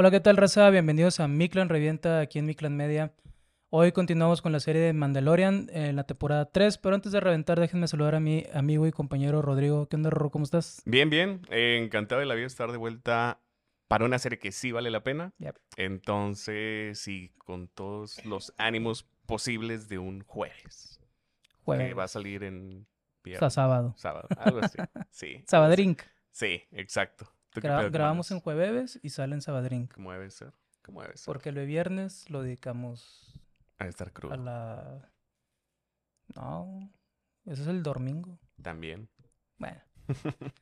Hola, ¿qué tal, raza? Bienvenidos a Miclan Revienta aquí en Miclan Media. Hoy continuamos con la serie de Mandalorian en la temporada 3, pero antes de reventar, déjenme saludar a mi amigo y compañero Rodrigo. ¿Qué onda, Rorro? ¿Cómo estás? Bien, bien. Eh, encantado de la vida estar de vuelta para una serie que sí vale la pena. Yep. Entonces, sí, con todos los ánimos posibles de un jueves. Jueves. Que va a salir en viernes, sábado. sábado, algo así. Sí. Sabadrink. Sí, exacto. ¿Tú qué Gra- pedo, qué grabamos en jueves y sale en Sabadrink. ¿Cómo debe ser? ¿Cómo debe ser? Porque el viernes lo dedicamos A estar crudo. a la... No, ese es el domingo. También. Bueno.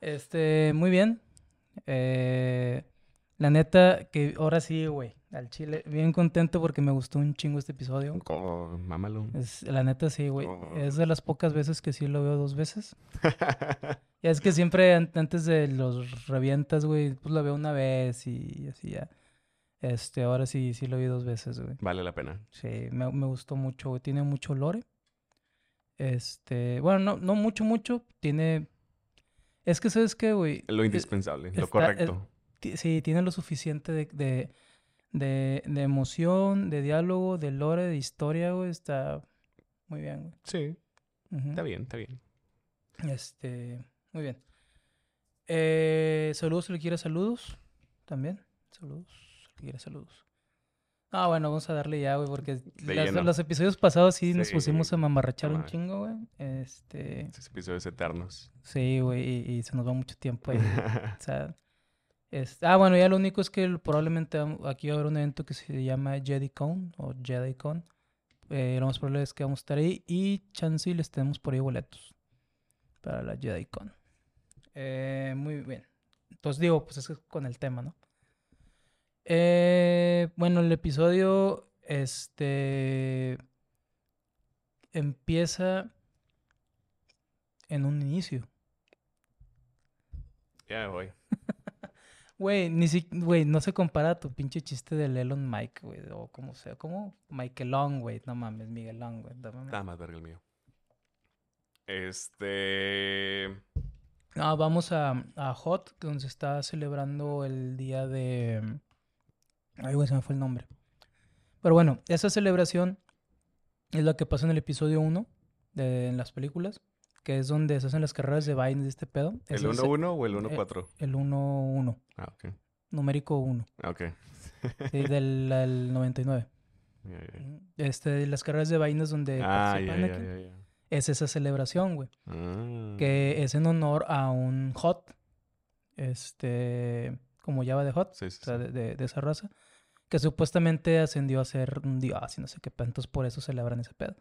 este, muy bien. Eh, la neta, que ahora sí, güey, al chile. Bien contento porque me gustó un chingo este episodio. Oh, mámalo. Es, la neta, sí, güey. Oh. Es de las pocas veces que sí lo veo dos veces. Ya es que siempre an- antes de los revientas, güey, pues lo veo una vez y así ya. Este, ahora sí, sí lo vi dos veces, güey. vale la pena. Sí, me, me gustó mucho, güey. Tiene mucho lore. Este, bueno, no, no mucho, mucho. Tiene. Es que, ¿sabes qué, güey? Lo Eh, indispensable, lo correcto. Sí, tiene lo suficiente de, de, de, de emoción, de diálogo, de lore, de historia, güey. Está muy bien, güey. Sí, está bien, está bien. Este, muy bien. Eh, saludos, si le quiere saludos. También. Saludos, si le quiere saludos. Ah, bueno, vamos a darle ya, güey, porque las- los episodios pasados sí, nos pusimos a mamarrachar un chingo, güey. Este, Estos episodios eternos. sí, güey, y, y se nos va mucho tiempo ahí. O sea, es- ah, bueno, ya lo único es que el- probablemente aquí va a haber un evento que se llama JediCon o JediCon. Eh, lo más probable es que vamos a estar ahí y chance y les tenemos por ahí boletos para la JediCon. Eh, muy bien. Entonces digo, pues es con el tema, ¿no? Eh, bueno, el episodio, este, empieza en un inicio. Ya me voy. Güey, ni si, güey, no se compara a tu pinche chiste del Elon Mike, güey, o como sea, como Michaelón, güey, no mames, Miguelón, güey. Nada más verga el mío. Este. No, vamos a, a Hot, donde se está celebrando el día de... Ay, güey, se me fue el nombre. Pero bueno, esa celebración es la que pasa en el episodio 1 de en las películas, que es donde se hacen las carreras de Biden de este pedo. ¿El Ese es 1-1 o el eh, 1-4? El 1-1, Ah, ok. numérico 1, Ah, ok. sí, del, del 99. Ya, ya. Este, las carreras de vainas donde Ah, participa ya, ya, Anakin, ya, ya. Es esa celebración, güey. Ah. Que es en honor a un Hot, este, como Java de Hot, Sí, sí, o sea, de, de- de esa raza, que supuestamente ascendió a ser un dios y no sé qué, entonces por eso celebran ese pedo.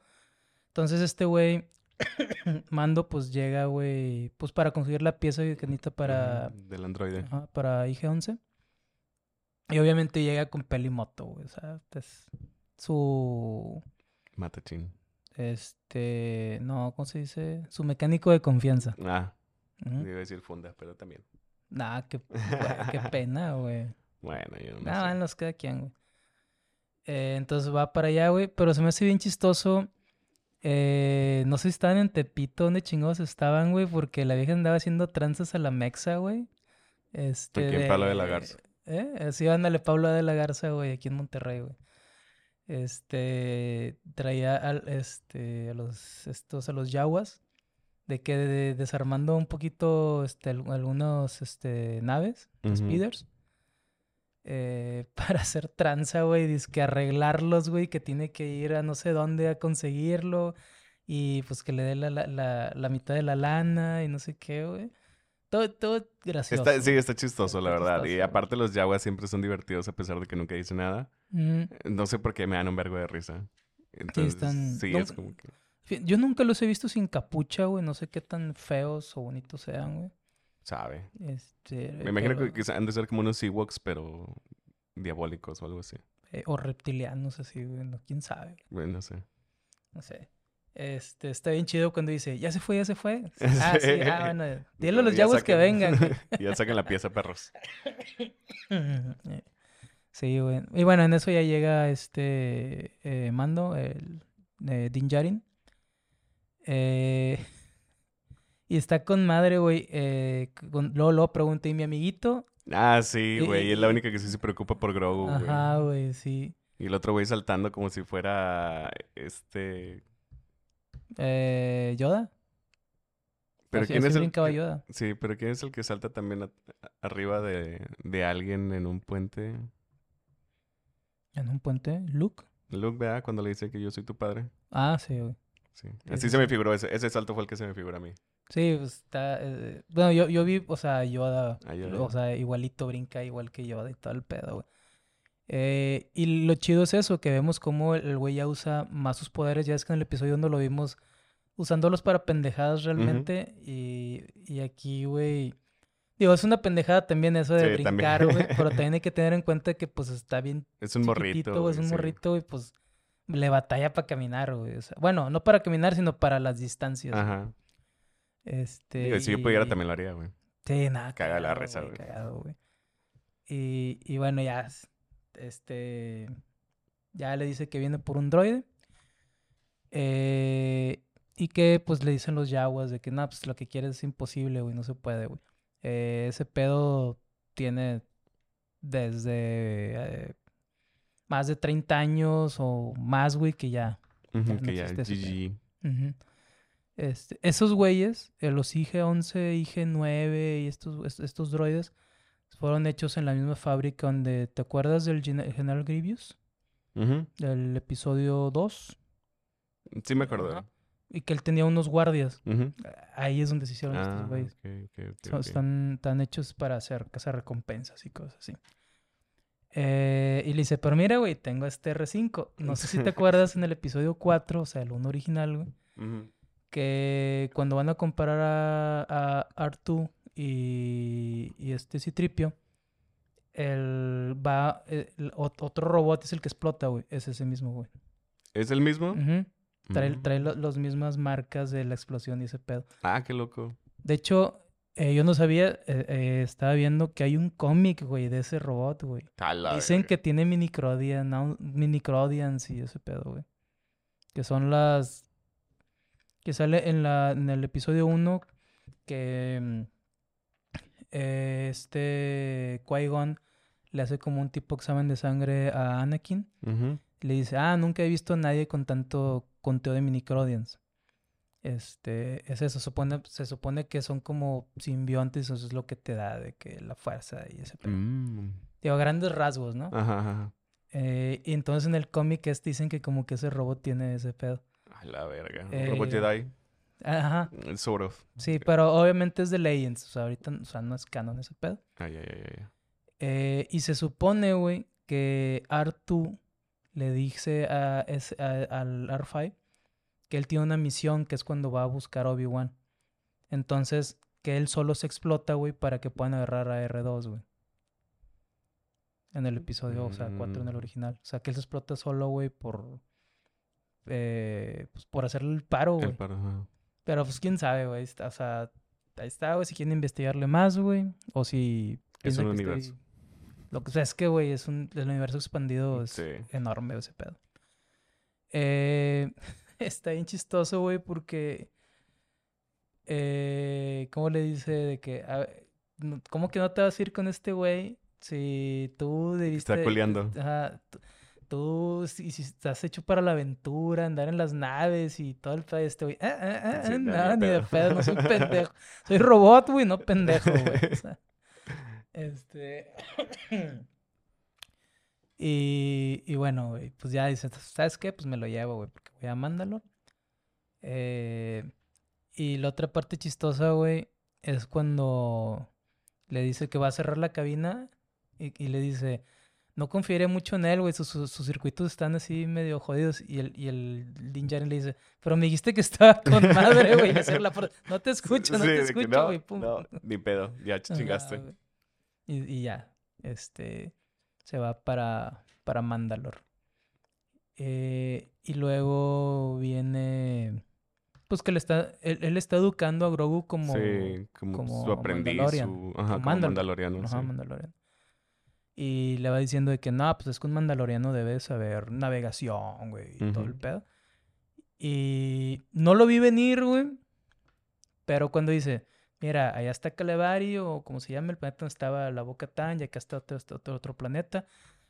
Entonces este güey, Mando, pues llega, güey, pues para conseguir la pieza que necesita para, Del androide. para IG-11. Y obviamente llega con pelimoto, güey, o sea, es su... Matachín. Este, no, ¿cómo se dice? Su mecánico de confianza. Ah, Ujú. iba a decir funda, pero también. Nah, qué, güey, qué pena, güey. Bueno, yo no Nada, sé. nos queda quien, güey. Eh, entonces va para allá, güey. Pero se me hace bien chistoso. Eh, no sé si estaban en Tepito, ¿dónde chingados estaban, güey? Porque la vieja andaba haciendo tranzas a la mexa, güey. Este. Aquí en Pablo de la Garza. ¿Eh? Sí, ándale, Pablo de la Garza, güey, aquí en Monterrey, güey. Este. Traía al, este, a los, estos, a los yaguas. De que de- desarmando un poquito, este, al- algunos, este, naves, Ujú. speeders. eh, para hacer tranza, güey, dice que arreglarlos, güey, que tiene que ir a no sé dónde a conseguirlo y pues que le dé la, la, la, la mitad de la lana y no sé qué, güey. Todo, todo gracioso. Está, sí, está chistoso, la verdad. chistoso, Y aparte los yaguas siempre son divertidos a pesar de que nunca dicen nada. Mm, No sé por qué me dan un vergo de risa. Entonces, están- sí, no- es como que... Yo nunca los he visto sin capucha, güey. No sé qué tan feos o bonitos sean, güey. Sabe. Este, Me imagino pero- que han de ser como unos Ewoks, pero diabólicos o algo así. eh, o reptilianos así, güey. No, quién sabe. Bueno, no sé. No sé. Este, está bien chido cuando dice, ya se fue, ya se fue. Ah, sí, ah, bueno. Dile a los Ya yaguas que vengan. ya saquen la pieza, perros. Sí, güey. Y bueno, en eso ya llega este eh, Mando, el eh, Din Djarin. Eh, y está con madre, güey. eh, con- luego, luego pregunté, ¿y mi amiguito? Ah, sí, güey. Es la única que sí se preocupa por Grogu, güey. Ajá, güey, sí. Y el otro güey saltando como si fuera este. Eh, ¿Yoda? Pero Así- quién así es el. brincaba que- Yoda. Sí, pero quién es el que salta también a- a- arriba de, de alguien en un puente. ¿En un puente? ¿Luke? Luke, vea, cuando le dice que yo soy tu padre. Ah, sí, güey. Sí. Sí, Así sí, se me figuró ese. Ese salto fue el que se me figura a mí. Sí, pues está... eh, bueno, yo, yo vi, o sea, Yoda, Ah, Yoda. o sea, igualito brinca igual que Yoda y todo el pedo, güey. Eh, y lo chido es eso, que vemos cómo el güey ya usa más sus poderes. Ya es que en el episodio donde lo vimos usándolos para pendejadas realmente. y, y aquí, güey... Digo, es una pendejada también eso de Sí, brincar, güey. pero también hay que tener en cuenta que, pues, está bien Es un morrito. güey, es un sí. morrito, y pues le batalla para caminar, güey. o sea, bueno, no para caminar, sino para las distancias. Ajá. Este. Digo, si yo pudiera también lo haría, güey. Sí, nada. Caga la cagado, güey. Y, y bueno, ya. Este. Ya le dice que viene por un droide. eh, y que pues le dicen los yaguas de que no, pues lo que quieres es imposible, güey, no se puede, güey. Eh, ese pedo tiene desde eh, más de 30 años o más, güey, que ya no que ya. Este, esos güeyes, eh, los IG-11, IG-9 y estos, est- estos droides, fueron hechos en la misma fábrica donde, ¿te acuerdas del Gen- General Grievous? Ujú. Del episodio 2. Sí me acuerdo. Y que él tenía unos guardias. Ahí es donde se hicieron Ah, estos güeyes. ok, ok, ok, Son- ok. Están, están hechos para hacer cazar recompensas y cosas así. Eh, y le dice, pero mira, güey, tengo este R5. No sé si te acuerdas en el episodio 4, o sea, el 1 original, güey. Que cuando van a comparar a, a R2 y, y este Citripio, el va el ot- otro robot es el que explota, güey. Es ese mismo, güey. ¿Es el mismo? Trae, Mm. trae lo- las mismas marcas de la explosión y ese pedo. Ah, qué loco. De hecho, eh, yo no sabía, eh, eh, estaba viendo que hay un cómic, güey, de ese robot, güey. Dicen que tiene minicrodian, au- minicrodians y ese pedo, güey. Que son las... Que sale en, la, en el episodio 1 que mm, eh, este Qui-Gon le hace como un tipo examen de sangre a Anakin. Y le dice, ah, nunca he visto a nadie con tanto conteo de minicrodians. Este, es eso, supone, se supone que son como simbiontes, eso es lo que te da de que la fuerza y ese pedo. Mm. Digo, grandes rasgos, ¿no? Ajá, ajá. Eh, y entonces en el cómic este dicen que como que ese robot tiene ese pedo. A la verga. Eh, Robot Jedi. Ajá, Sort of. sí, pero obviamente es de Legends, o sea, ahorita o sea, no es canon ese pedo. Ay, ay, ay, ay. Eh, y se supone, güey, que R2 le dice a, al R5 que él tiene una misión que es cuando va a buscar a Obi-Wan. Entonces, que él solo se explota, güey, para que puedan agarrar a R2, güey. En el episodio, o sea, 4 en el Mm. original. O sea, que él se explota solo, güey, por... eh, pues por hacerle el paro, güey. El paro, ajá. Pero pues quién sabe, güey. O sea, ahí está, güey. Si quieren investigarle más, güey. O si. Es un que universo. estoy- Lo que o sea, es que, güey, es un. El universo expandido es Sí. enorme ese pedo. Eh, está bien chistoso, güey, porque. Eh, ¿Cómo le dice de que. a- ¿Cómo que no te vas a ir con este güey? Si tú debiste. Está culeando. Ajá, tú- si, si estás hecho para la aventura, andar en las naves y todo el pedo, este güey. Ah, ah, ah, Sí, ah, no, ni de pedo. no soy pendejo. Soy robot, güey, no pendejo, güey. O sea, este. y, y bueno, güey, pues ya dices, ¿sabes qué? Pues me lo llevo, güey, porque voy a Mandalor. Eh, y la otra parte chistosa, güey, es cuando le dice que va a cerrar la cabina y, y le dice, no confiaré mucho en él, güey, sus, sus- sus circuitos están así medio jodidos. Y el, y el Din Djarin le dice, pero me dijiste que estaba con madre, güey. No te escucho, no Sí, te escucho, no, güey. pum. No, ni pedo. Ya chingaste. Y, y ya, este, se va para, para Mandalor. Eh, y luego viene, pues que le está, él, él está educando a Grogu como, sí, como, como su aprendiz, Mandalorian, su... Ajá, como como Mandalor- mandaloriano. Ajá, sí. Mandalorian. Y le va diciendo de que no, pues es que un mandaloriano debe saber navegación, güey, y todo el pedo. Y no lo vi venir, güey. Pero cuando dice, mira, allá está Calevari o como se llama el planeta donde estaba la Boca Tan, y acá está otro, este otro, otro planeta.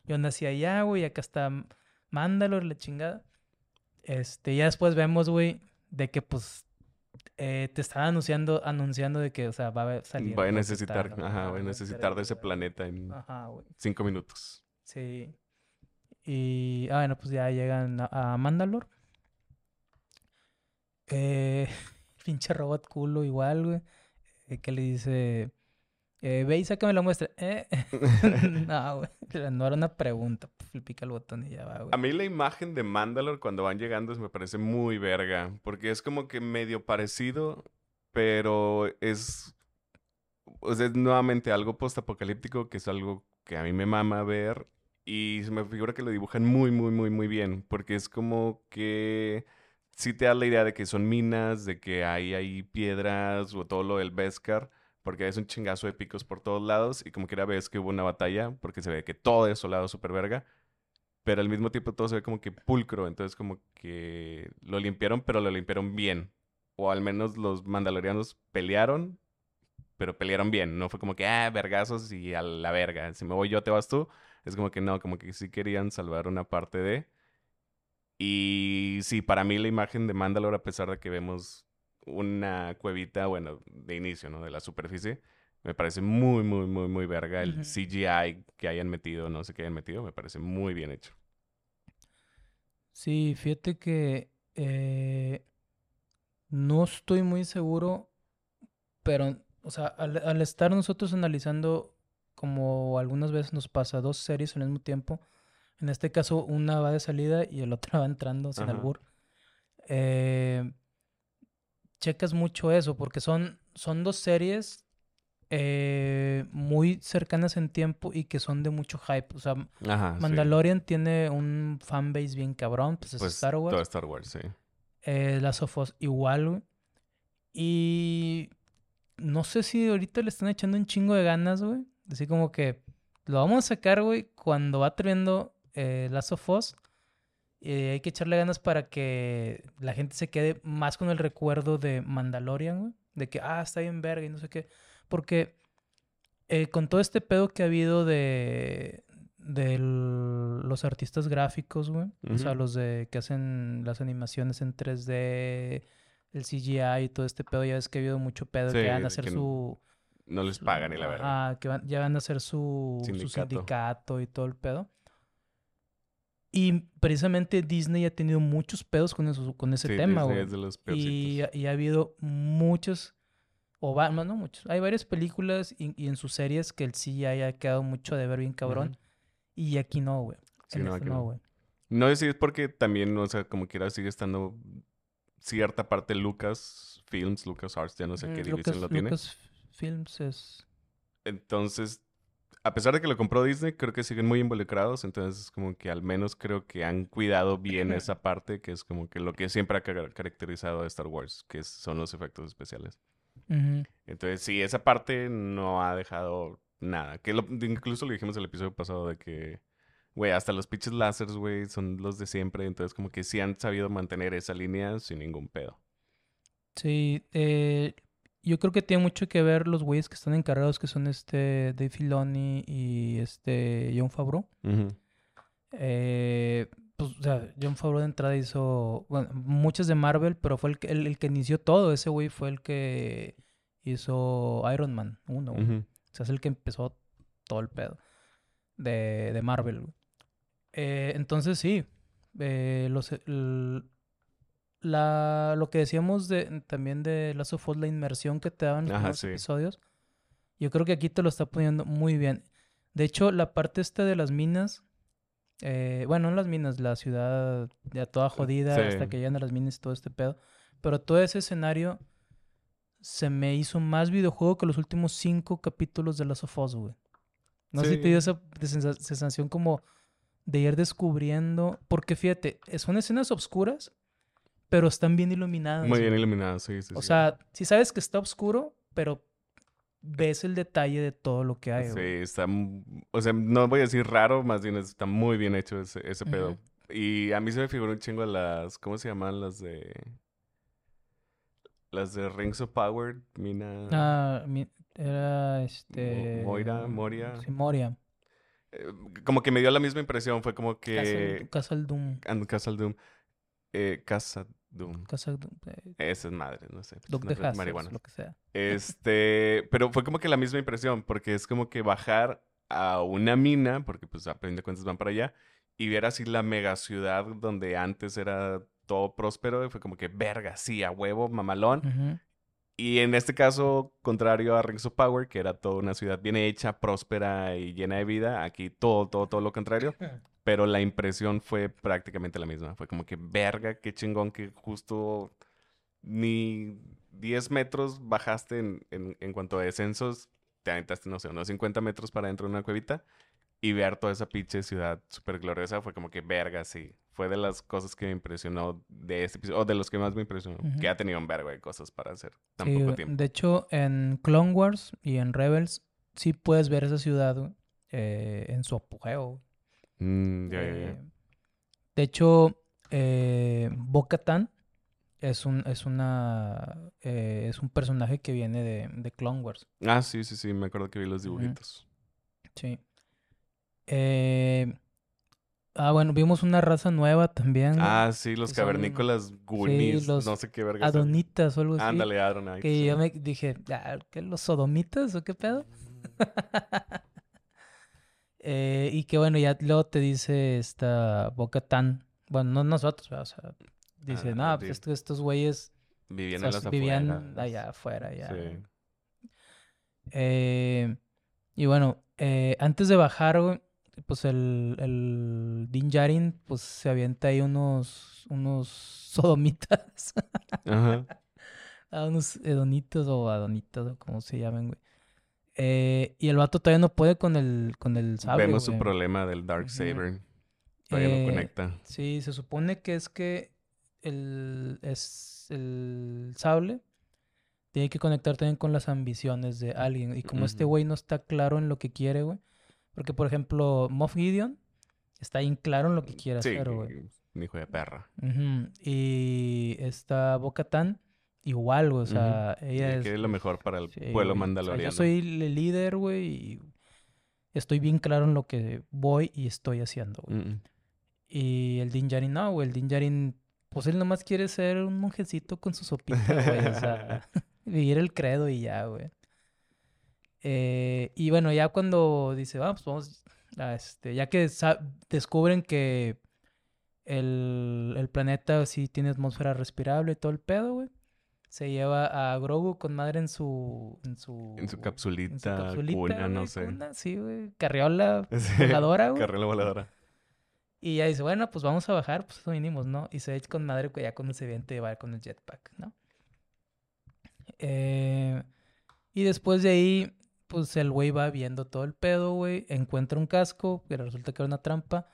Yo nací allá, güey, y acá está Mandalor, la chingada. Este, ya después vemos, güey, de que pues eh, te estaba anunciando, anunciando de que, o sea, va a salir. Va a necesitar, ajá, va a necesitar de ese planeta en Ajá, cinco minutos. Sí. Y, ah, bueno, pues ya llegan a, a Mandalor. Eh, pinche robot culo igual, güey. eh, que le dice, eh, ve y sácame la muestra. Eh. no, güey. No era una pregunta. Pica el botón y ya va, güey. A mí la imagen de Mandalore cuando van llegando me parece muy verga, porque es como que medio parecido, pero es, o sea, es nuevamente algo postapocalíptico, que es algo que a mí me mama ver, y se me figura que lo dibujan muy, muy, muy, muy bien, porque es como que sí te da la idea de que son minas, de que hay ahí piedras o todo lo del Beskar, porque es un chingazo de picos por todos lados, y como que era vez que hubo una batalla, porque se ve que todo es solado súper verga pero al mismo tiempo todo se ve como que pulcro, entonces como que lo limpiaron, pero lo limpiaron bien. O al menos los mandalorianos pelearon, pero pelearon bien. No fue como que, ah, vergazos y a la verga. Si me voy yo, te vas tú. Es como que no, como que sí querían salvar una parte de. Y sí, para mí la imagen de Mandalore, a pesar de que vemos una cuevita, bueno, de inicio, ¿no? De la superficie, me parece muy, muy, muy, muy verga. El. CGI que hayan metido, no sé qué hayan metido, me parece muy bien hecho. Sí, fíjate que eh, no estoy muy seguro, pero, o sea, al, al estar nosotros analizando, como algunas veces nos pasa, dos series al mismo tiempo, en este caso una va de salida y el otro va entrando sin Ajá. albur, eh, checas mucho eso, porque son, son dos series eh, muy cercanas en tiempo y que son de mucho hype. O sea, Ajá, sí. Mandalorian tiene un fanbase bien cabrón, pues es Pues Star Wars. todo Star Wars, sí. Eh, Last of Us igual, güey. Y no sé si ahorita le están echando un chingo de ganas, güey. Así como que lo vamos a sacar, güey, cuando va terminando eh, Last of Us. Y hay que echarle ganas para que la gente se quede más con el recuerdo de Mandalorian, güey. De que, ah, está bien verga y no sé qué. Porque eh, con todo este pedo que ha habido de, de los artistas gráficos, güey. O sea, los de que hacen las animaciones en 3D, el CGI y todo este pedo. Ya ves que ha habido mucho pedo Sí, que van a hacer su... No les pagan ni la verdad. Ajá, que van- ya van a hacer su su Sindicato. y todo el pedo. Y precisamente Disney ha tenido muchos pedos con, eso, con ese Sí, tema, Disney güey. es de los Y, y ha habido muchos, o va, no, muchos, hay varias películas y, y en sus series que el CGI ha quedado mucho de ver bien cabrón. Y aquí no, güey. Sí, no, aquí no, güey. No si es porque también, o sea, como quiera sigue estando cierta parte Lucas Films, Lucas Arts, ya no sé Mm, qué Lucas, división lo tiene. Lucasfilms es... Entonces, a pesar de que lo compró Disney, creo que siguen muy involucrados. Entonces, como que al menos creo que han cuidado bien esa parte, que es como que lo que siempre ha car- caracterizado a Star Wars, que son los efectos especiales. Entonces, sí, esa parte no ha dejado nada. Que lo- incluso lo dijimos el episodio pasado de que, güey, hasta los pinches láseres, güey, son los de siempre. Entonces, como que sí han sabido mantener esa línea sin ningún pedo. Sí, eh, yo creo que tiene mucho que ver los güeyes que están encargados, que son este Dave Filoni y este John Favreau. Eh, pues, o sea, John Favreau de entrada hizo, bueno, muchas de Marvel, pero fue el que, el, el que inició todo. Ese güey fue el que hizo Iron Man 1. güey. Ujú. O sea, es el que empezó todo el pedo de, de Marvel. Eh, entonces, sí. eh, los, el- la, lo que decíamos de, también de Last of Us, la inmersión que te daban los Ajá, primeros sí. episodios. Yo creo que aquí te lo está poniendo muy bien. De hecho, la parte esta de las minas. Eh, bueno, no las minas, la ciudad ya toda jodida Sí. hasta que llegan a las minas y todo este pedo. Pero todo ese escenario se me hizo más videojuego que los últimos cinco capítulos de Last of Us, güey. No sé si te dio Sí. esa sensación como de ir descubriendo. Porque fíjate, eh, son escenas oscuras, pero están bien iluminadas. Muy bien güey. iluminado, sí, sí. O sí. sea, si sabes que está oscuro, pero ves el detalle de todo lo que hay, Sí, güey. está. O sea, no voy a decir raro, más bien está muy bien hecho ese, ese pedo. Y a mí se me figuró un chingo las. ¿Cómo se llaman las de.? Las de Rings of Power, Mina... Ah, mi- era este... Mo- Moira, Moria. Sí, Moria. eh, como que me dio la misma impresión. Fue como Castle, que... Castle Doom. And Castle Doom. Eh, Casa Doom. Doom. eh, Esa es madre, no sé. Nombre de marihuana. lo que sea. Este, pero fue como que la misma impresión, porque es como que bajar a una mina, porque pues a fin de cuentas van para allá, y ver así la mega ciudad donde antes era todo próspero, y fue como que verga, sí, a huevo, mamalón. Y en este caso, contrario a Rings of Power, que era toda una ciudad bien hecha, próspera y llena de vida, aquí todo, todo, todo lo contrario. Pero la impresión fue prácticamente la misma. Fue como que, verga, qué chingón que justo ni 10 metros bajaste en, en, en cuanto a descensos. Te aventaste, no sé, unos 50 metros para dentro de una cuevita. Y ver toda esa pinche ciudad súper gloriosa fue como que, verga, sí. Fue de las cosas que me impresionó de este episodio, o de los que más me impresionó. Ujú. Que ha tenido un vergo de cosas para hacer tan Sí, poco tiempo. De hecho, en Clone Wars y en Rebels sí puedes ver esa ciudad eh, en su apogeo. Mm. Eh, de hecho, eh, Bo-Katan es un, es una eh, es un personaje que viene de, de Clone Wars. Ah, sí, sí, sí, me acuerdo que vi los dibujitos. Sí. Eh, ah, bueno, vimos una raza nueva también. Ah, sí, los son- cavernícolas los no sé qué verga. Adonitas o algo así. Ándale, Adonai. Que sí. yo me dije, ah, ¿qué, los sodomitas o qué pedo? Eh, y que bueno, ya luego te dice esta Boca Tan, bueno, no nosotros, ¿verdad? o sea, dice, Ah, no, pues estos, estos güeyes Vivían o sea, vivían afueras. allá afuera, ya. Sí. Eh, y bueno, eh, antes de bajar, güey, pues el, el Din Djarin, pues se avienta ahí unos, unos sodomitas, Ajá. a unos edonitos o adonitas, o como se llamen, güey. Eh, y el vato todavía no puede con el, con el sable, Vemos su güey. problema del Dark. Saber. Todavía Eh, no conecta. Sí, se supone que es que el, es el sable tiene que conectar también con las ambiciones de alguien. Y como este güey no está claro en lo que quiere, güey. Porque, por ejemplo, Moff Gideon está bien claro en lo que quiere Sí, hacer, güey. un hijo de perra. Y esta Bo-Katan, igual, güey. O sea, ella es... quede lo mejor para el sí, pueblo güey. O sea, mandaloriano. yo soy el líder, güey, y estoy bien claro en lo que voy y estoy haciendo, güey. Y el Din Djarin no, güey. El Din Djarin, pues él nomás quiere ser un monjecito con su sopita, güey. O sea, vivir el credo y ya, güey. Eh, y bueno, ya cuando dice, vamos, vamos, a este, ya que descubren que el, el planeta sí tiene atmósfera respirable y todo el pedo, güey. Se lleva a Grogu con madre en su... En su, En su en capsulita, capsulita, cuna, no sé. cuna, sí, güey. Carriola Sí, voladora, güey. Carriola voladora. Y ya dice, bueno, pues vamos a bajar, pues eso vinimos, ¿no? Y se echa con madre que ya cuando se viente va con el jetpack, ¿no? Eh, y después de ahí, pues el güey va viendo todo el pedo, güey. Encuentra un casco, que resulta que era una trampa.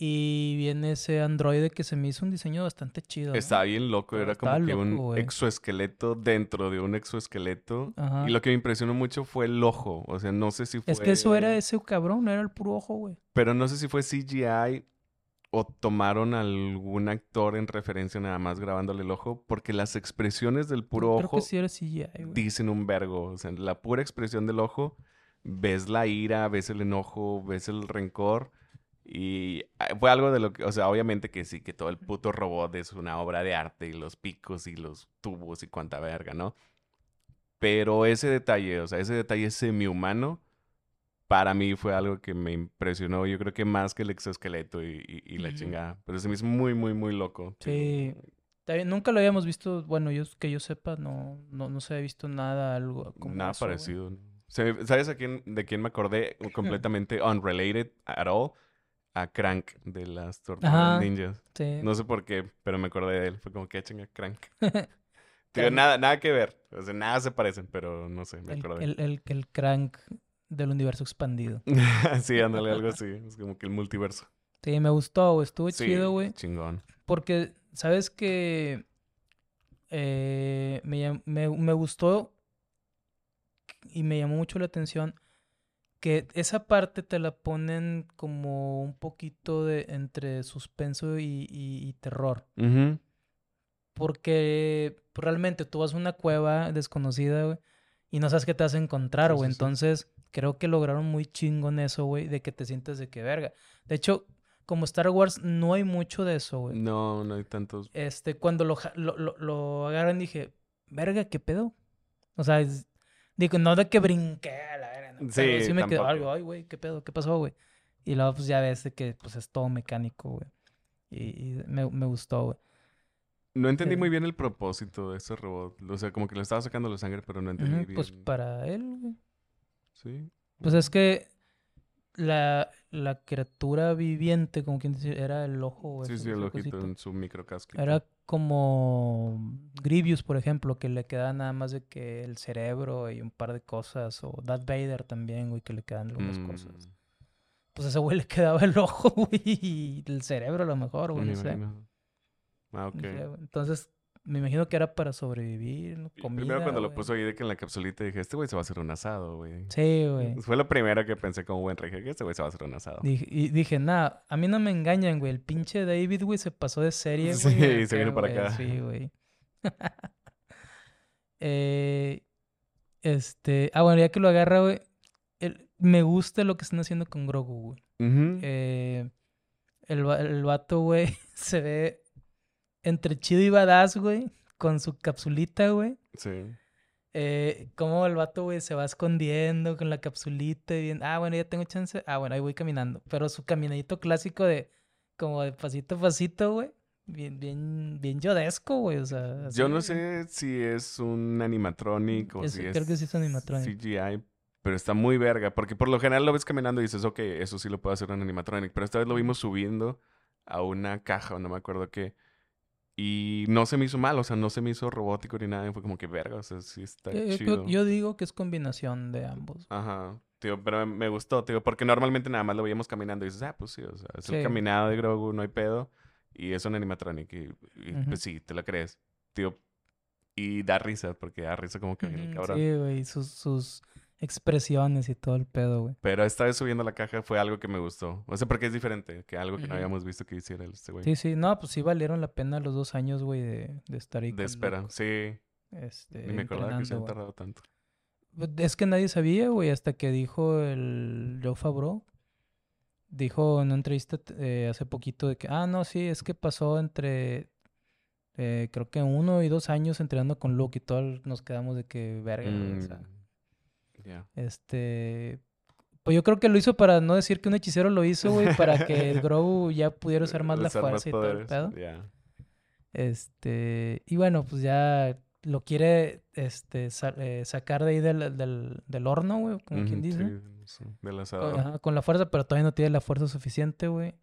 Y viene ese androide que se me hizo un diseño bastante chido. ¿no? Estaba bien loco, era como que un exoesqueleto dentro de un exoesqueleto. Ajá. Y lo que me impresionó mucho fue el ojo. O sea, no sé si fue. Es que eso era ese cabrón, no era el puro ojo, güey. Pero no sé si fue CGI o tomaron algún actor en referencia nada más grabándole el ojo. Porque las expresiones del puro Creo ojo que sí era CGI, güey. dicen un vergo. O sea, la pura expresión del ojo, ves la ira, ves el enojo, ves el rencor. Y ah, fue algo de lo que, o sea, obviamente que sí, que todo el puto robot es una obra de arte y los picos y los tubos y cuanta verga, ¿no? Pero ese detalle, o sea, ese detalle semi-humano, para mí fue algo que me impresionó, yo creo que más que el exoesqueleto y, y- y la chingada. Pero se me hizo muy, muy, muy loco. Sí. Bien, Nunca lo habíamos visto, bueno, yo que yo sepa, no, no, no se había visto nada algo como Nada eso, parecido. Se- ¿Sabes a quién, de quién me acordé? Completamente unrelated at all. A Crank de las Tortugas Ajá. Ninjas. Sí. No sé por qué, pero me acordé de él. Fue como que "Ah, chinga Crank. Digo, nada, nada que ver. O sea, nada se parecen, pero no sé, me el, acordé. el, el, el crank del universo expandido. sí, ándale, algo así. Es como que el multiverso. Sí, me gustó, güey. Estuvo Sí, chido, güey. chingón. Porque, ¿sabes que me, llam- me, me gustó y me llamó mucho la atención que esa parte te la ponen como un poquito de entre suspenso y, y- y terror. Porque realmente tú vas a una cueva desconocida, güey, y no sabes qué te vas a encontrar, güey. sí, sí. Entonces, creo que lograron muy chingón eso, güey, de que te sientes de que verga. De hecho, como Star Wars, no hay mucho de eso, güey. No, no hay tantos. Este, cuando lo, lo, lo, lo agarran, dije, verga, ¿qué pedo? O sea, es- digo, no de que brinqué. Sí, Pero sí me quedó algo, ay, güey, ¿qué pedo? ¿Qué pasó, güey? Y luego, pues ya ves que, pues es todo mecánico, güey. Y, y me, me gustó, güey. No entendí Eh. muy bien el propósito de ese robot. O sea, como que le estaba sacando la sangre, pero no entendí Ujú, bien. Pues para él, güey. Sí. Pues es que la, la criatura viviente, como quien dice, era el ojo, güey. Sí, sí, el ojito en su microcasquito. Era como Grievous, por ejemplo, que le queda nada más de que el cerebro y un par de cosas. O Darth Vader también, güey, que le quedan algunas cosas. Mm, Pues a ese güey le quedaba el ojo, güey, y el cerebro a lo mejor, güey, no sé. Ah, ok. Entonces, me imagino que era para sobrevivir, ¿no? Y comida, Primero cuando lo güey. puso ahí de que en la capsulita dije, este güey se va a hacer un asado, güey. Sí, güey. Fue lo primero que pensé como buen rey, que este güey se va a hacer un asado. Dije, y dije, nada, a mí no me engañan, güey. El pinche David, güey, se pasó de serie, Sí, güey. se vino para güey, acá. Sí, güey. Eh, este, ah, bueno, ya que lo agarra, güey. el- me gusta lo que están haciendo con Grogu, güey. Ujú. Eh, el, el vato, güey, se ve entre chido y badass, güey, con su capsulita, güey. Sí. Eh, como el vato, güey, se va escondiendo con la capsulita y bien, ah, bueno, ya tengo chance. Ah, bueno, ahí voy caminando. Pero su caminadito clásico de, como de pasito a pasito, güey. Bien, bien, bien yodesco, güey. O sea, así, Yo no sé si es un animatronic o Es- si es creo que sí es animatronic. CGI, pero está muy verga, porque por lo general lo ves caminando y dices, ok, eso sí lo puedo hacer un animatronic, pero esta vez lo vimos subiendo a una caja o no me acuerdo qué, y no se me hizo mal, o sea, no se me hizo robótico ni nada, fue como que verga, o sea, sí está Eh, yo, chido. yo digo que es combinación de ambos. Ajá, tío, pero me, gustó, tío, porque normalmente nada más lo veíamos caminando y dices, ah, pues sí, o sea, es Sí. el caminado de Grogu, no hay pedo, y es un animatronic, y, y, Ujú. pues sí, te la crees, tío, y da risa, porque da risa como que viene el cabrón. Sí, güey, sus, sus expresiones y todo el pedo, güey. Pero esta vez subiendo la caja fue algo que me gustó. O sea, porque es diferente que algo que no habíamos visto que hiciera este güey. Sí, sí, no, pues sí valieron la pena los dos años, güey, de, de estar ahí. de con espera, sí. Este, Ni me acordaba que se güey. tardado tanto. Pues, Es que nadie sabía, güey, hasta que dijo el Joe Favreau. Dijo en una entrevista eh, hace poquito de que, ah, no, sí, es que pasó entre, eh, creo que uno y dos años entrenando con Luke y todos nos quedamos de que, verga, güey, o sea, Mm, Ya. este... Pues yo creo que lo hizo para no decir que un hechicero lo hizo, güey, para que el Grogu ya pudiera usar más la Usar más fuerza y todo el pedo. Ya. Este, y bueno, pues ya lo quiere este, sa- eh, sacar de ahí del, del, del horno, güey, como quien Ujú, dice. sí, sí, del asador. ajá, con la fuerza, pero todavía no tiene la fuerza suficiente, güey.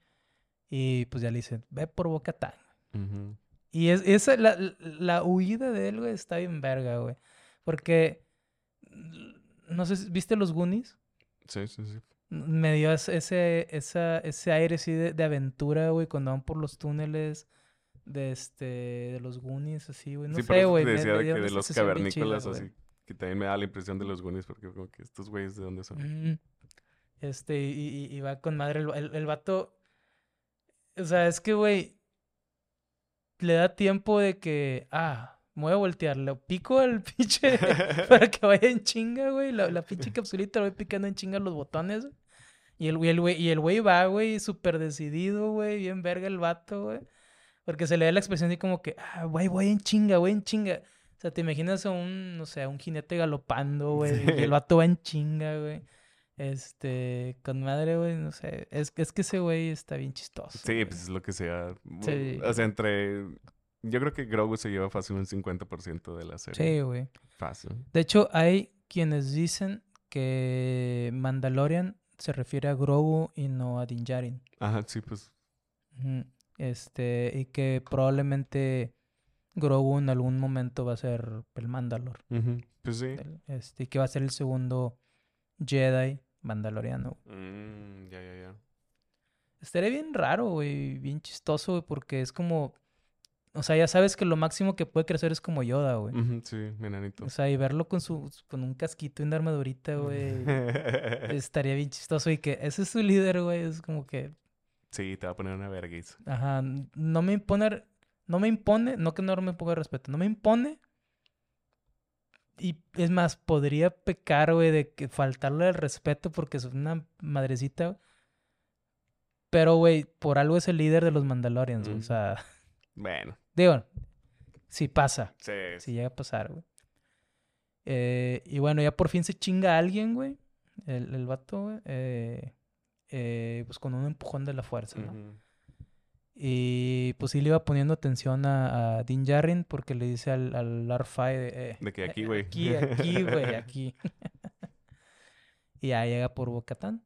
Y pues ya le dicen, ve por Boca Tan. Ujú. Y es, esa, la, la huida de él, güey, está bien verga, güey. Porque, no sé, ¿viste los Goonies? Sí, sí, sí. Me dio ese, ese, esa- ese aire así de, de aventura, güey, cuando van por los túneles de este de los Goonies, así, güey. No sí, sé, güey. te decía me dio que de los cavernícolas, así. Que también me da la impresión de los Goonies, porque como que estos güeyes de dónde son. Mm. Este, y, y- y va con madre el, el, el vato. O sea, es que, güey, le da tiempo de que, ah, me voy a voltear, le pico al pinche para que vaya en chinga, güey. La, la pinche capsulita lo voy picando en chinga los botones. güey. Y el güey, el güey, y el güey va, güey, súper decidido, güey, bien verga el vato, güey. Porque se le da la expresión así como que, ah, güey, voy en chinga, voy en chinga. O sea, te imaginas a un, no sé, a un jinete galopando, güey, y el vato va en chinga, güey. Este, con madre, güey, no sé. Es, es que ese güey está bien chistoso. Sí, güey. pues es lo que sea. Sí. O sea, entre... Yo creo que Grogu se lleva fácil un 50% de la serie. Sí, güey. Fácil. De hecho, hay quienes dicen que Mandalorian se refiere a Grogu y no a Din Djarin. Ajá, sí, pues... Este, y que probablemente Grogu en algún momento va a ser el Mandalor. ujú, Pues sí. Este, y que va a ser el segundo Jedi mandaloriano. Mm, ya, ya, ya. Estaría bien raro, güey, bien chistoso, güey, porque es como... O sea, ya sabes que lo máximo que puede crecer es como Yoda, güey. Ujú, sí, enanito. O sea, y verlo con su con un casquito y una armadurita, güey, estaría bien chistoso. Y que ese es su líder, güey, es como que... sí, te va a poner una vergüenza. Ajá, no me impone... no me impone, no que no me ponga respeto, no me impone. Y es más, podría pecar, güey, de que faltarle el respeto porque es una madrecita. Pero, güey, por algo es el líder de los Mandalorians, güey. O Mm. sea, Bueno, digo, si pasa. sí. Si llega a pasar, güey. Eh, y bueno, ya por fin se chinga a alguien, güey. El, el vato, güey. eh, eh, pues con un empujón de la fuerza, ¿no? Y pues sí le iba poniendo atención a, a Din Djarin porque le dice al, al R5 de, eh, De que eh, aquí, güey. Aquí, aquí, güey, aquí. y ya llega por Bocatán.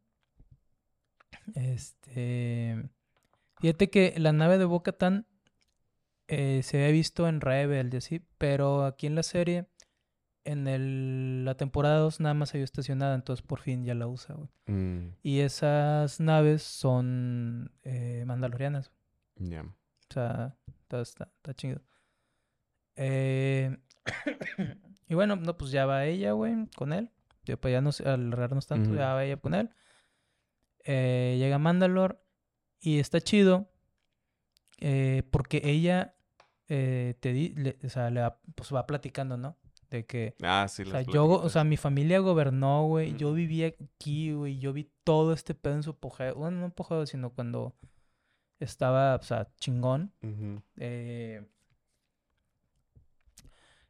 Este. Fíjate que la nave de Bocatán eh, se había visto en Rebel, y así, pero aquí en la serie, en el, la temporada 2 nada más se vio estacionada, entonces por fin ya la usa, güey. Mm, Y esas naves son eh, mandalorianas. ya. O sea, está, está, está chido. Eh, y bueno, no, pues ya va ella, güey, con él. Ya, pues ya no sé, al no tanto, ya va ella con él. Eh, llega a Mandalore y está chido eh, porque ella eh, te di, le- o sea, le va, pues va platicando, ¿no? De que, Ah, sí, o sea, yo, o sea, mi familia gobernó, güey. Yo Ujú. vivía aquí, güey. Yo vi todo este pedo en su apogeo. Bueno, no apogeo, sino cuando estaba, o sea, chingón. Eh,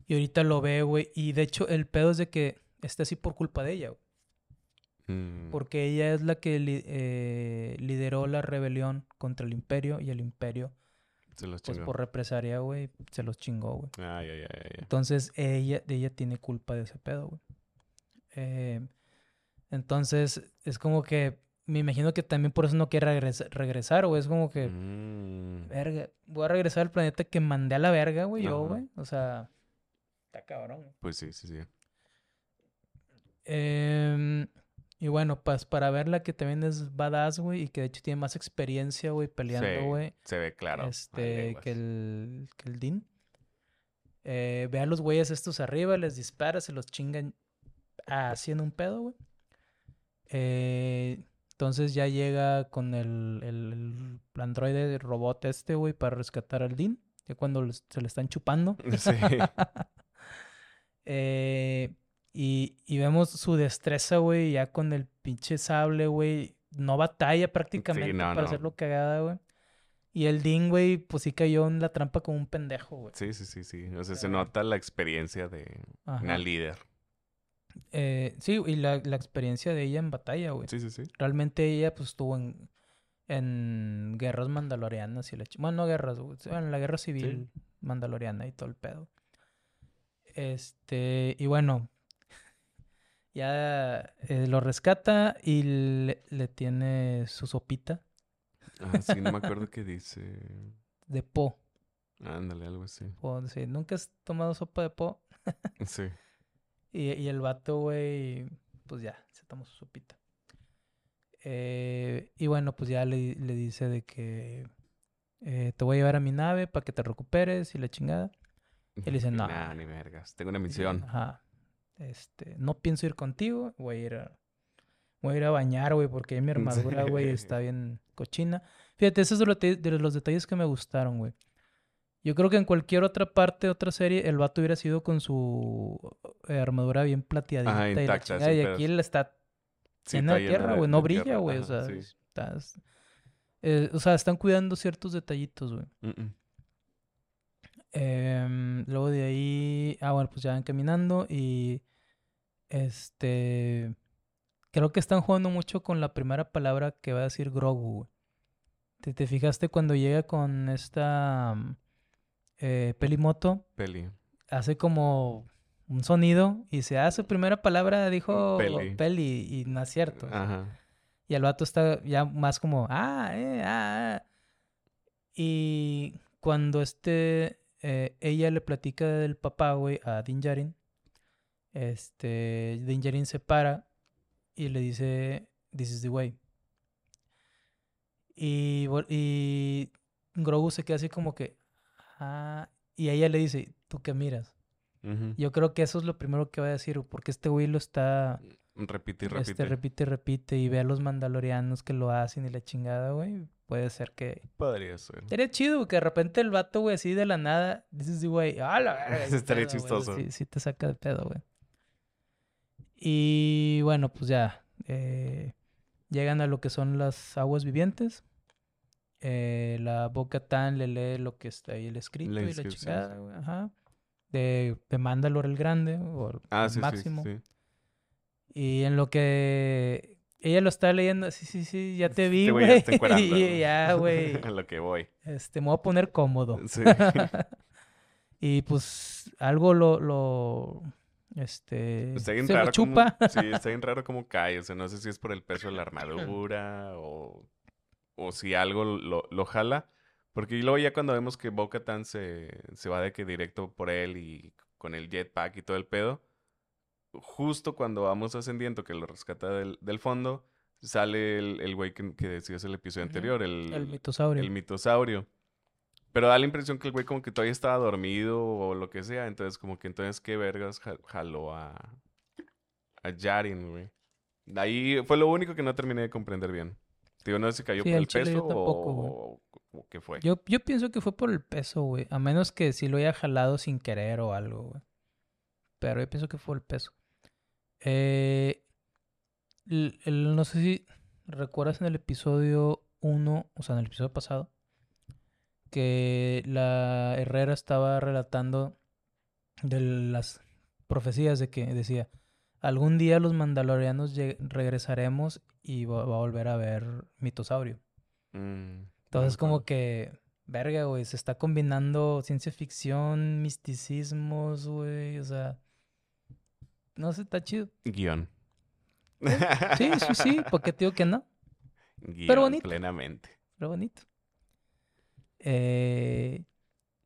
y ahorita lo ve, güey. Y de hecho, el pedo es de que está así por culpa de ella, güey. Mm, Porque ella es la que li- eh, lideró la rebelión contra el imperio. Y el imperio, Se los pues chingó. por represalia, güey, se los chingó, güey. Ay, ay, ay, ay, ay. Entonces, ella, ella tiene culpa de ese pedo, güey. Eh, entonces, es como que. Me imagino que también por eso no quiere regresa- regresar, güey. Es como que. Mm, Verga, voy a regresar al planeta que mandé a la verga, güey, yo, güey. O sea, está cabrón. güey. Pues sí, sí, sí. Em, y bueno, pues para verla que también es badass, güey, y que de hecho tiene más experiencia, güey, peleando, Sí, güey, Se ve claro. este, que el, que el Dean. Eh, ve a los güeyes estos arriba, les dispara, se los chingan haciendo un pedo, güey. Eh, entonces ya llega con el, el, el androide robot este, güey, para rescatar al Dean. Ya cuando se le están chupando. Sí. Eh, y, y vemos su destreza, güey, ya con el pinche sable, güey. No batalla prácticamente no, para no. hacerlo cagada, güey. Y el Dean, güey, pues sí cayó en la trampa como un pendejo, güey. Sí, sí, sí, sí. O sea, se Ah. nota la experiencia de Ajá. una líder. Eh, sí, y la, la experiencia de ella en batalla, güey. Sí, sí, sí. Realmente ella, pues, estuvo en, en guerras mandalorianas y la... Bueno, no guerras, güey. En la guerra civil mandaloriana y todo el pedo. Este... Y bueno... Ya eh, lo rescata y le, le tiene su sopita Ah, sí, no me acuerdo qué dice. de po. Ándale, algo así. po sí, ¿Nunca has tomado sopa de po? Sí. Y, y el vato, güey, pues ya, se tomó su sopita. Eh, y bueno, pues ya le, le dice de que eh, te voy a llevar a mi nave para que te recuperes y la chingada. Y le dice, no. Nah, ni vergas. Tengo una misión. Ajá. Este, no pienso ir contigo, voy a ir a, voy a, ir a bañar, güey, porque mi armadura, güey, Sí. está bien cochina. Fíjate, esos es de, los te- de los detalles que me gustaron, güey. Yo creo que en cualquier otra parte, otra serie, el vato hubiera sido con su eh, armadura bien plateadita Ajá, y la y aquí él está Sí, de llena tierra, güey, no brilla, güey, o sea, sí. estás- eh, o sea, están cuidando ciertos detallitos, güey. Em, luego de ahí, ah, bueno, pues ya van caminando y este, creo que están jugando mucho con la primera palabra que va a decir Grogu. ¿Te, te fijaste cuando llega con esta mm, eh, pelimoto? Peli. Hace como un sonido y se hace primera palabra, dijo Peli. peli, y no es cierto. Ajá. Y el vato está ya más como, ah, eh, ah, ah". Y cuando este, eh, ella le platica del papá, güey, a Din Djarin, este, Din Djarin se para y le dice, this is the way. Y, y Grogu se queda así como que, ah, y ella le dice, ¿tú qué miras? Yo creo que eso es lo primero que va a decir, porque este güey lo está... Repite y este, repite. repite y repite y ve a los mandalorianos que lo hacen y la chingada, güey, puede ser que... Podría ser. Sería chido, que de repente el vato, güey, así de la nada, dices, güey, ¡ah, la verga! qué Estaría pedo, güey", chistoso. Sí, sí te saca de pedo, güey. Y bueno, pues ya, eh, llegan a lo que son las aguas vivientes. Eh, la Boca Tan le lee lo que está ahí el escrito La y la chingada, sí. ajá. De, de Mandalor el Grande, o el Ah, sí, sí, máximo. sí. Y en lo que ella lo está leyendo, sí, sí, sí, ya te vi, Este güey ya güey. y ya, güey. A lo que voy. Este, me voy a poner cómodo. Sí. y pues algo lo, lo este, Está bien se lo raro. chupa. Como, sí, está bien raro cómo cae. O sea, no sé si es por el peso de la armadura o, o si algo lo, lo jala. Porque luego ya cuando vemos que Bo-Katan se, se va de que directo por él y con el jetpack y todo el pedo, justo cuando vamos ascendiendo, que lo rescata del, del fondo, sale el, el güey que, que decías el episodio anterior, el, el mitosaurio. el mitosaurio. Pero da la impresión que el güey como que todavía estaba dormido o lo que sea. Entonces, como que entonces, ¿qué vergas ja- jaló a, a Yarin, güey? De ahí fue lo único que no terminé de comprender bien. Digo, no sé si cayó Sí, por el chile yo peso tampoco, o, o qué fue. Yo, yo pienso que fue por el peso, güey. A menos que si lo haya jalado sin querer o algo, güey. Pero yo pienso que fue el peso. Eh, el- el- no sé si recuerdas en el episodio 1, o sea, en el episodio pasado, que la Herrera estaba relatando de las profecías de que decía, algún día los mandalorianos regresaremos y va, va a volver a ver mitosaurio. Mm, Entonces, como que, verga, güey, se está combinando ciencia ficción, misticismos, güey, o sea, no sé, está chido. Guión. Sí, sí, sí, porque te digo que no, Guión, bonito. plenamente. pero bonito. Eh,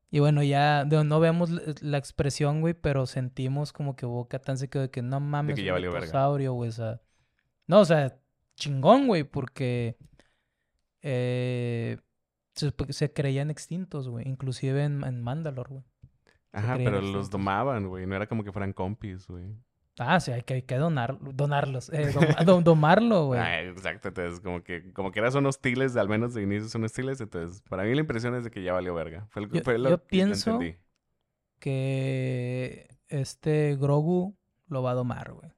y bueno, ya no vemos la, expresión, güey, pero sentimos como que Boca tan se quedó de que no mames, que ya valió verga. mitosaurio, güey, o sea, no, o sea, chingón, güey, porque eh, se, se creían extintos, güey, inclusive en, en Mandalore, güey. Ajá, pero los domaban, güey. No era como que fueran compis, güey. Ah, sí, hay que, hay que donar, donarlos, eh, dom- dom- domarlo, güey. Ah, exacto, entonces como que, como que eran son hostiles, al menos de inicio son hostiles, entonces para mí la impresión es de que ya valió verga. Fue, el- Yo- fue lo yo que pienso- entendí. Que este Grogu lo va a domar, güey.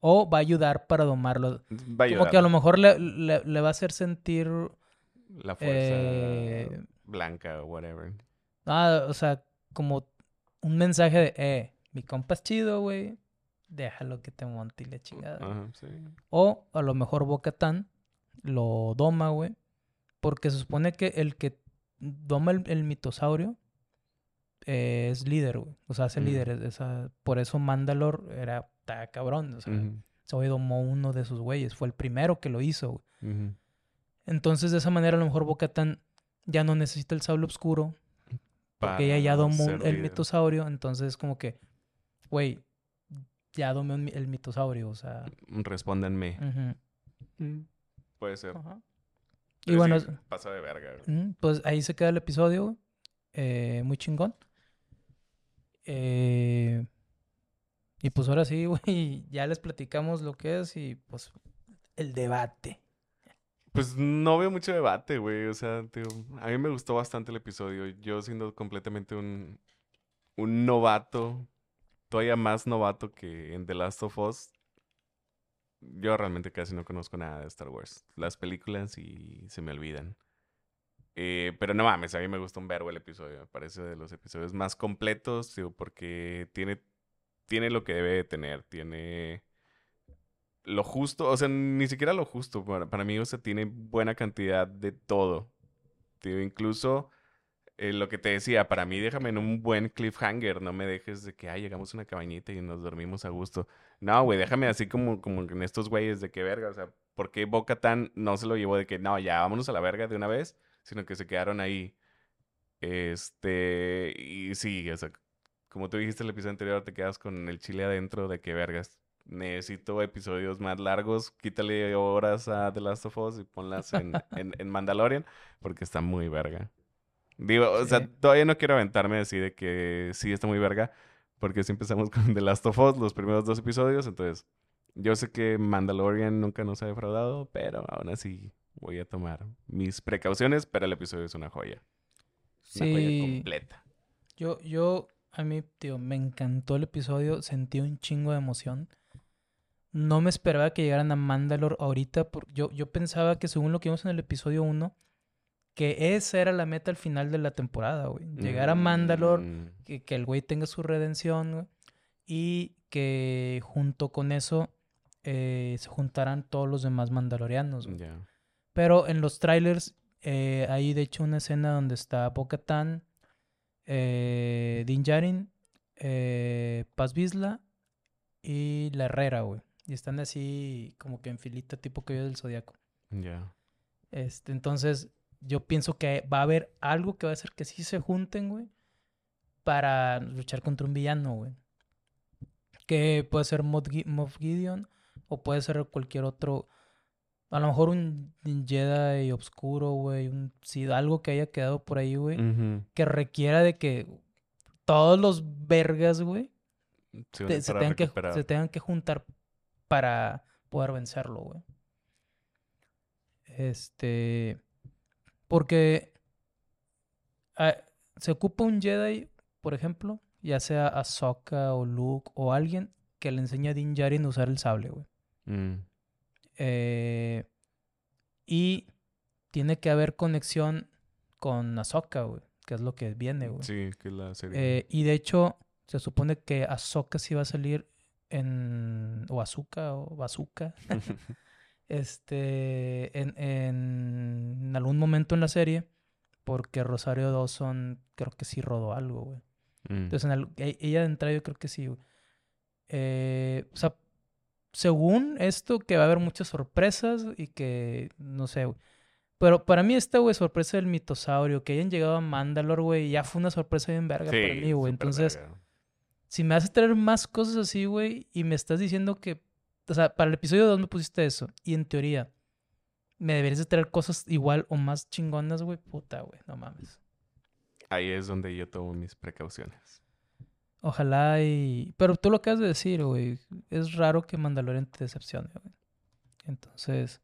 O va a ayudar para domarlo. Va a Como ayudar que a lo mejor le, le- le va a hacer sentir. la fuerza eh, blanca o whatever. ah, o sea, como un mensaje de, eh, mi compa es chido, güey. Déjalo que te monte y la chingada. Ajá, sí. O a lo mejor Bo-Katan lo doma, güey. Porque se supone que el que doma el, el mitosaurio eh, es líder, güey. O sea, hace Ujú. líder. Esa, por eso Mandalor era está cabrón. O sea, ese güey domó uno de sus güeyes. Fue el primero que lo hizo, güey. Entonces, de esa manera, a lo mejor Bo-Katan ya no necesita el sable oscuro. Porque ella ya domó el líder. mitosaurio. Entonces, como que, güey, ya domé el mitosaurio. O sea, Respóndanme. ujú. Puede ser. Ajá. Y bueno, sí, pasa de verga. güey. Mm, Pues ahí se queda el episodio. Eh, muy chingón. Eh, y pues ahora sí, güey, ya les platicamos lo que es y pues el debate. Pues no veo mucho debate, güey. O sea, digo, a mí me gustó bastante el episodio. Yo siendo completamente un, un novato, todavía más novato que en The Last of Us, yo realmente casi no conozco nada de Star Wars. Las películas y se me olvidan. Eh, pero no mames, a mí me gustó un verbo el episodio. Me parece de los episodios más completos, digo, porque tiene, tiene lo que debe de tener. Tiene lo justo, o sea, ni siquiera lo justo. Para, para mí, o sea, tiene buena cantidad de todo. Digo, incluso eh, lo que te decía, para mí déjame en un buen cliffhanger, no me dejes de que, ay, llegamos a una cabañita y nos dormimos a gusto. No, güey, déjame así como, como en estos güeyes de que verga, o sea, ¿por qué Bo-Katan no se lo llevó de que, no, ya, vámonos a la verga de una vez? Sino que se quedaron ahí. Este, y sí, o sea, como tú dijiste el episodio anterior, te quedas con el chile adentro de que vergas. Necesito episodios más largos, quítale horas a The Last of Us y ponlas en, en, en Mandalorian, porque está muy verga. Digo, o sea, todavía no quiero aventarme así de que sí está muy verga, porque si empezamos con The Last of Us, los primeros dos episodios, entonces Yo sé que Mandalorian nunca nos ha defraudado, pero aún así voy a tomar mis precauciones, pero el episodio es una joya. Una joya Sí. completa. Yo, yo, a mí, tío, me encantó el episodio, sentí un chingo de emoción. No me esperaba que llegaran a Mandalore ahorita. por- yo, yo pensaba que según lo que vimos en el episodio 1, que esa era la meta al final de la temporada, güey. Llegar a Mandalore, Mm, que, que el güey tenga su redención, güey, y que junto con eso eh, se juntaran todos los demás mandalorianos, güey. Pero en los trailers eh, hay de hecho una escena donde está Bo-Katan, eh, Din Djarin, eh, Paz Vizsla y la Herrera, güey. Y están así como que en filita tipo que del Zodíaco. Ya. Este, entonces, yo pienso que va a haber algo que va a hacer que sí se junten, güey, para luchar contra un villano, güey. Que puede ser Moff Gi- Moff Gideon o puede ser cualquier otro. A lo mejor un Jedi oscuro, güey. Un, algo que haya quedado por ahí, güey. Que requiera de que todos los vergas, güey, Sí, te- se, tengan que, se tengan que juntar para poder vencerlo, güey. Este. Porque ah, se ocupa un Jedi, por ejemplo, ya sea Ahsoka o Luke o alguien que le enseñe a Din Djarin a usar el sable, güey. Mm, Eh, y tiene que haber conexión con Ahsoka, güey, que es lo que viene, güey. Sí, que la serie. Eh, y de hecho, se supone que Ahsoka sí va a salir en. O Azuka o Bazooka. este. En, en algún momento en la serie. Porque Rosario Dawson creo que sí rodó algo, güey. Mm, Entonces, en e- ella de entrada yo creo que sí, güey. Eh, o sea, según esto, que va a haber muchas sorpresas y que, no sé, güey. Pero para mí esta, güey, sorpresa del mitosaurio, que hayan llegado a Mandalore, güey, ya fue una sorpresa bien verga para mí, güey. Entonces, verga. si me haces traer más cosas así, güey, y me estás diciendo que, o sea, para el episodio 2 me pusiste eso, y en teoría, me deberías de traer cosas igual o más chingonas, güey, puta, güey, no mames. Ahí es donde yo tomo mis precauciones. Ojalá y... Pero tú lo acabas de decir, güey. Es raro que Mandalorian te decepcione, güey. Entonces,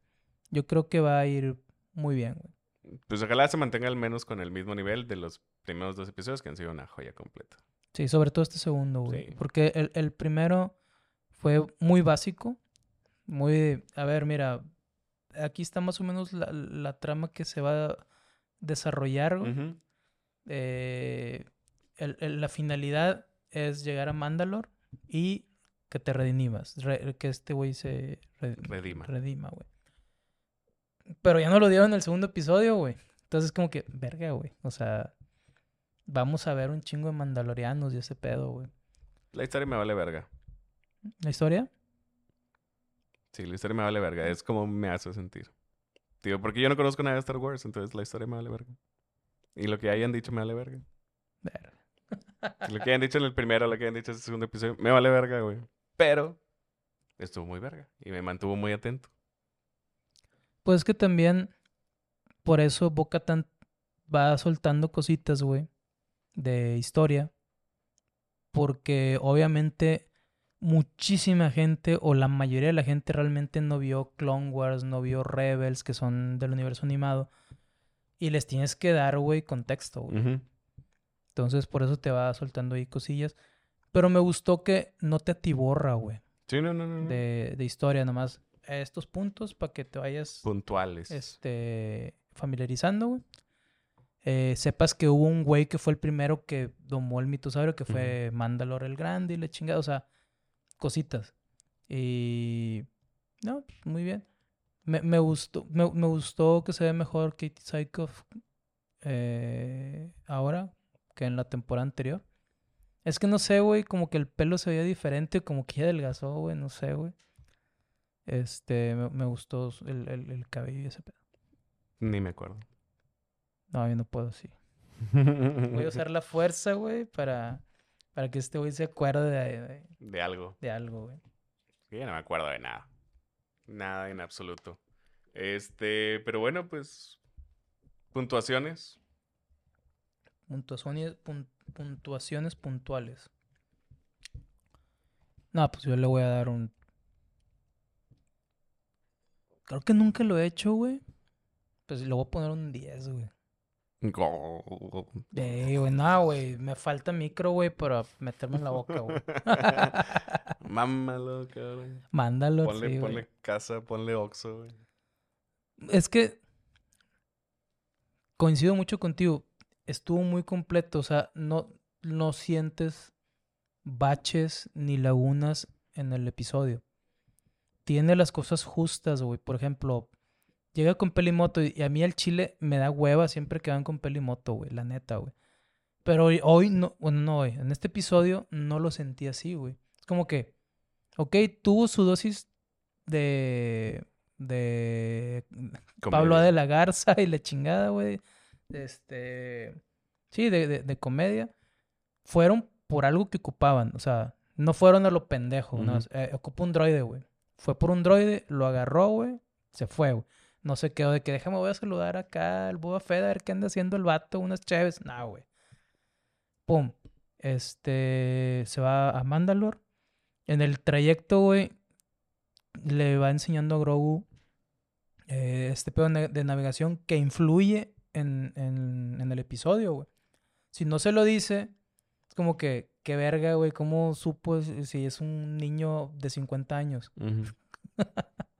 yo creo que va a ir muy bien, güey. Pues ojalá se mantenga al menos con el mismo nivel de los primeros dos episodios que han sido una joya completa. Sí, sobre todo este segundo, güey. Sí. Porque el, el primero fue muy básico. Muy... A ver, mira. Aquí está más o menos la, la trama que se va a desarrollar. Eh, el- el- la finalidad es llegar a Mandalore y que te redimas. Re- que este güey se re- Redima. redima, güey. Pero ya no lo dieron en el segundo episodio, güey. Entonces, como que, verga, güey. O sea, vamos a ver un chingo de mandalorianos y ese pedo, güey. La historia me vale verga. ¿La historia? Sí, la historia me vale verga. Es como me hace sentir. Tío, porque yo no conozco nada de Star Wars, entonces la historia me vale verga. Y lo que hayan dicho me vale verga. Verga. Lo que hayan dicho en el primero, lo que hayan dicho en el segundo episodio, me vale verga, güey. Pero estuvo muy verga y me mantuvo muy atento. Pues es que también, por eso Boca tan va soltando cositas, güey, de historia. Porque obviamente muchísima gente, o la mayoría de la gente realmente no vio Clone Wars, no vio Rebels, que son del universo animado. Y les tienes que dar, güey, contexto, güey. Entonces, por eso te va soltando ahí cosillas. Pero me gustó que no te atiborra, güey, Sí, no, no, no. de, de historia, nomás estos puntos para que te vayas Puntuales. este, familiarizando, güey. Eh, sepas que hubo un güey que fue el primero que domó el mitosaurio, que fue Mandalor el Grande y la chingada, o sea, cositas. Y. No, pues, muy bien. Me, me gustó, me, me gustó que se ve mejor Katie Sackhoff eh, ahora que en la temporada anterior. Es que no sé, güey, como que el pelo se veía diferente, como que ya adelgazó, güey, no sé, güey. Este, me, me gustó el, el, el cabello y ese pedo. Ni me acuerdo. No, yo no puedo así. Voy a usar la fuerza, güey, para, para que este güey se acuerde de, de- De algo. de algo, güey. Sí, ya no me acuerdo de nada. Nada en absoluto. Este, pero bueno, pues. Puntuaciones. Puntuaciones, pun- puntuaciones puntuales. No, pues yo le voy a dar un Creo que nunca lo he hecho, güey. Pues le voy a poner un 10, güey. Eh, güey, no, güey. Me falta micro, güey, para meterme en la boca, güey. Mámalo, cabrón. Mándalo, Ponle, sí, ponle casa, ponle Oxxo, güey. Es que coincido mucho contigo. Estuvo muy completo. O sea, no, no sientes baches ni lagunas en el episodio. Tiene las cosas justas, güey. Por ejemplo, llega con Pelimoto y y a mí el chile me da hueva siempre que van con Pelimoto, güey. La neta, güey. Pero hoy, hoy no, bueno, no hoy. En este episodio no lo sentí así, güey. Es como que, ok, tuvo su dosis de, de Pablo A. de la Garza y la chingada, güey. Este. Sí, de, de, de comedia. Fueron por algo que ocupaban. O sea, no fueron a lo pendejo. ¿no? Ujú. Eh, ocupa un droide, güey. Fue por un droide, lo agarró, güey. Se fue, güey. No se quedó de que déjame, voy a saludar acá al Boba Fett a ver qué anda haciendo el vato, unas chaves. No, güey. Pum. Este. Se va a Mandalore. En el trayecto, güey, le va enseñando a Grogu eh, este pedo de navegación que influye en, en- en el episodio, güey. Si no se lo dice, es como que, qué verga, güey, ¿cómo supo si es un niño de 50 años?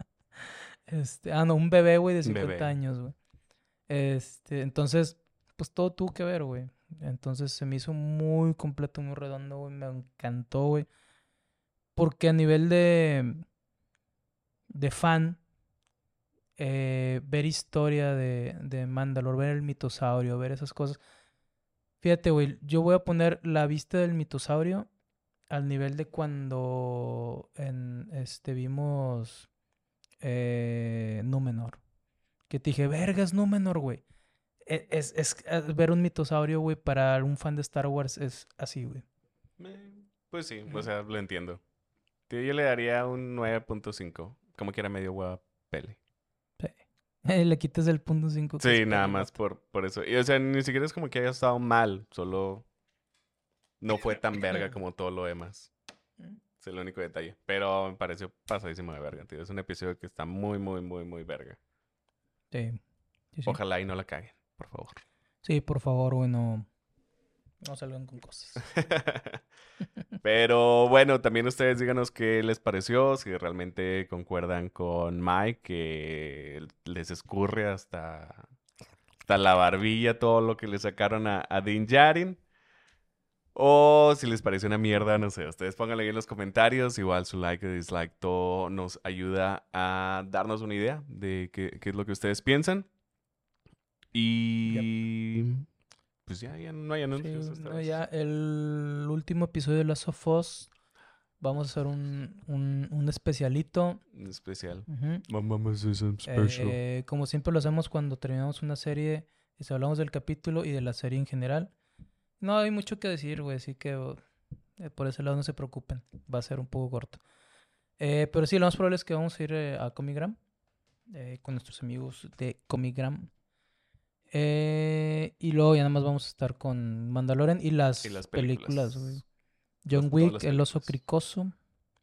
Este, ah, no, un bebé, güey, de Un 50 bebé. años, güey. Este, entonces, pues todo tuvo que ver, güey. Entonces se me hizo muy completo, muy redondo, güey. Me encantó, güey. Porque a nivel de, de fan, eh, ver historia de, de Mandalore, ver el mitosaurio, ver esas cosas. Fíjate, güey, yo voy a poner la vista del mitosaurio al nivel de cuando en, este, vimos eh, Númenor. Que te dije, vergas, Númenor, güey. E- Es, es, es- ver un mitosaurio, güey, para un fan de Star Wars es así, güey. Eh, Pues sí, o sea, lo entiendo. Tío, yo le daría un 9.5. Como que era medio hueva pele. Le quitas el punto 5. Sí, nada más por, por eso. Y, o sea, ni siquiera es como que haya estado mal. Solo no fue tan verga como todo lo demás. Es el único detalle. Pero me pareció pasadísimo de verga, tío. Es un episodio que está muy, muy, muy, muy verga. Sí. Sí, sí. Ojalá y no la caguen, por favor. Sí, por favor, güey, no, salgan con cosas. Pero bueno, también ustedes díganos qué les pareció, si realmente concuerdan con Mike, que les escurre hasta, hasta la barbilla todo lo que le sacaron a, a Din Djarin. O si les parece una mierda, no sé, ustedes pónganlo ahí en los comentarios. Igual su like dislike, todo nos ayuda a darnos una idea de qué, qué es lo que ustedes piensan. Y pues ya, ya no hay Sí, anuncios. esta no, ya el último episodio de Last of Us. Vamos a hacer un, un, un especialito. Un especial. Ujú. Mamá Season Special. Eh, como siempre lo hacemos cuando terminamos una serie, y hablamos del capítulo y de la serie en general. No hay mucho que decir, güey, así que oh, eh, por ese lado no se preocupen. Va a ser un poco corto. Eh, pero sí, lo más probable es que vamos a ir eh, a Comigram eh, con nuestros amigos de Comigram. Eh, y luego ya nada más vamos a estar con Mandalorian y las, Y las películas, güey. John Wick, El oso cricoso.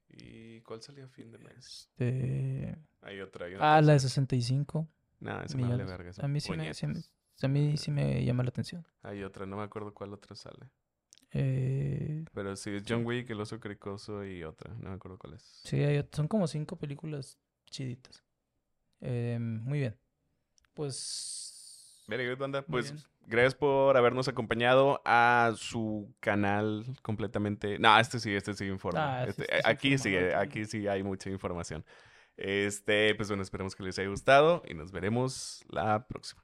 ¿Y cuál salió a fin de mes? este, Hay otra. Hay otra Ah, la de tercera. 65. No, esa me vale verga. A mí sí me, sí me- puñetas. A mí sí me llama la atención. Hay otra, no me acuerdo cuál otra sale. Eh, Pero sí, es John Wick, El Oso Cricoso y otra. No me acuerdo cuál es. sí, hay son como cinco películas chiditas. Eh, muy bien. Pues... Very good, banda. Pues bien. gracias por habernos acompañado a su canal completamente. No, este sí, este sí informa. Ah, sí, Este- este sí aquí sí, informa, aquí sí hay mucha información. Este, pues bueno, esperemos que les haya gustado y nos veremos la próxima.